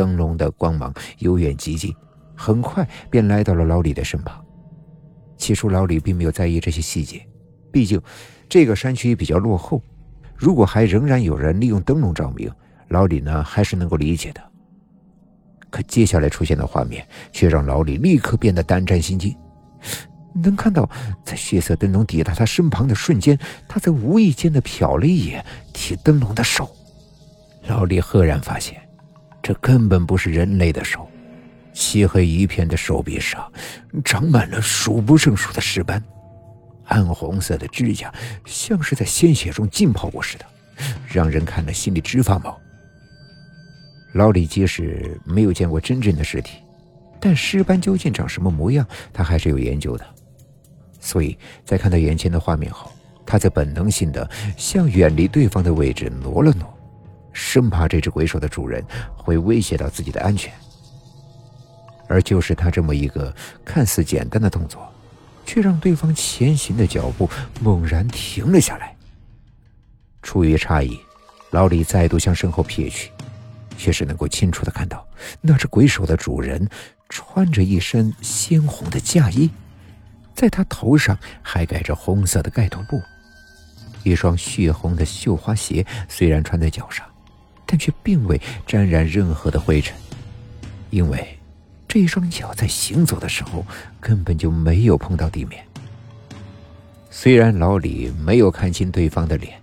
灯笼的光芒由远及近，很快便来到了老李的身旁。起初，老李并没有在意这些细节，毕竟这个山区比较落后。如果还仍然有人利用灯笼照明，老李呢还是能够理解的。可接下来出现的画面却让老李立刻变得胆战心惊。能看到，在血色灯笼抵达他身旁的瞬间，他在无意间的瞟了一眼提灯笼的手。老李赫然发现，这根本不是人类的手。漆黑一片的手臂上，长满了数不胜数的尸斑，暗红色的指甲像是在鲜血中浸泡过似的，让人看了心里直发毛。老李即使没有见过真正的尸体，但尸斑究竟长什么模样，他还是有研究的。所以在看到眼前的画面后，他在本能性的向远离对方的位置挪了挪，生怕这只鬼手的主人会威胁到自己的安全。而就是他这么一个看似简单的动作，却让对方前行的脚步猛然停了下来。出于诧异，老李再度向身后瞥去，却是能够清楚的看到，那只鬼手的主人穿着一身鲜红的嫁衣，在他头上还盖着红色的盖头布，一双血红的绣花鞋虽然穿在脚上，但却并未沾染任何的灰尘，因为。这一双脚在行走的时候根本就没有碰到地面。虽然老李没有看清对方的脸，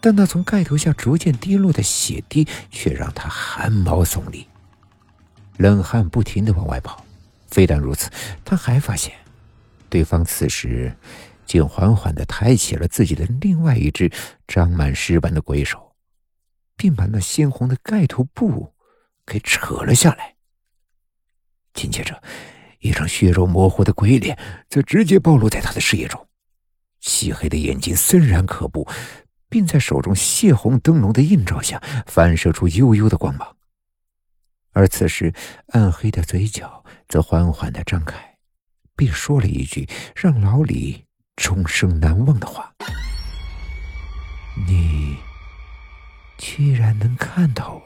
但那从盖头下逐渐滴落的血滴却让他汗毛耸立，冷汗不停的往外跑。非但如此，他还发现，对方此时竟缓缓的抬起了自己的另外一只长满尸斑的鬼手，并把那鲜红的盖头布给扯了下来。紧接着，一张血肉模糊的鬼脸则直接暴露在他的视野中，漆黑的眼睛森然可怖，并在手中血红灯笼的映照下反射出幽幽的光芒。而此时，暗黑的嘴角则缓缓的张开，并说了一句让老李终生难忘的话：“你居然能看到我。”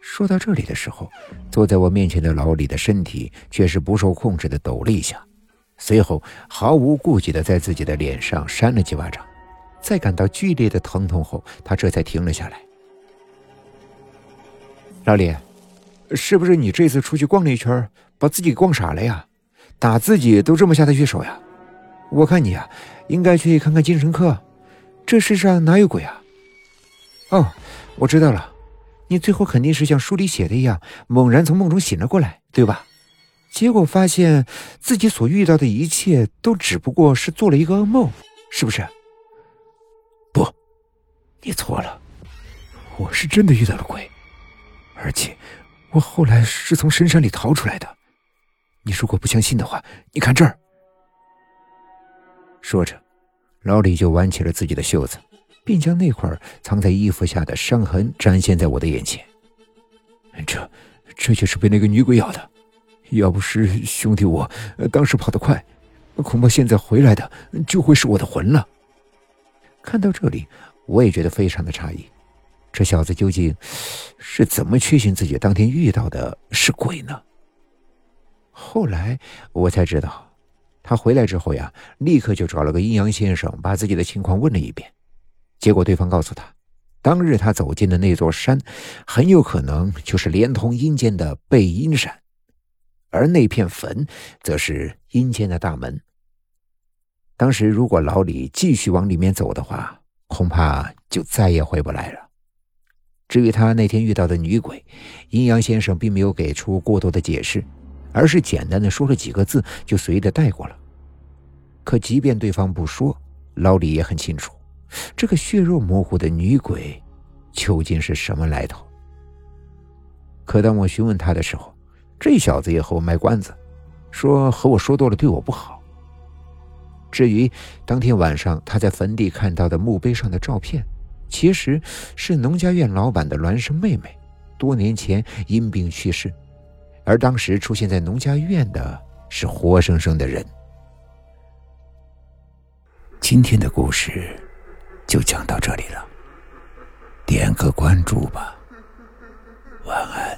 说到这里的时候，坐在我面前的老李的身体却是不受控制的抖了一下，随后毫无顾忌的在自己的脸上扇了几巴掌，在感到剧烈的疼痛后，他这才停了下来。老李，是不是你这次出去逛了一圈，把自己逛傻了呀？打自己都这么下得去手呀？我看你啊，应该去看看精神科，这世上哪有鬼啊？哦，我知道了。你最后肯定是像书里写的一样，猛然从梦中醒了过来，对吧？结果发现自己所遇到的一切都只不过是做了一个噩梦，是不是？不，你错了，我是真的遇到了鬼，而且我后来是从深山里逃出来的。你如果不相信的话，你看这儿。说着，老李就挽起了自己的袖子。并将那块藏在衣服下的伤痕展现在我的眼前。这，这就是被那个女鬼咬的。要不是兄弟我当时跑得快，恐怕现在回来的就会是我的魂了。看到这里，我也觉得非常的诧异，这小子究竟是怎么确信自己当天遇到的是鬼呢？后来我才知道，他回来之后呀，立刻就找了个阴阳先生，把自己的情况问了一遍。结果对方告诉他，当日他走进的那座山，很有可能就是连通阴间的背阴山，而那片坟，则是阴间的大门。当时如果老李继续往里面走的话，恐怕就再也回不来了。至于他那天遇到的女鬼，阴阳先生并没有给出过多的解释，而是简单的说了几个字，就随意的带过了。可即便对方不说，老李也很清楚。这个血肉模糊的女鬼究竟是什么来头？可当我询问他的时候，这小子也和我卖关子，说和我说多了对我不好。至于当天晚上他在坟地看到的墓碑上的照片，其实是农家院老板的孪生妹妹，多年前因病去世，而当时出现在农家院的是活生生的人。今天的故事。就讲到这里了。点个关注吧。晚安。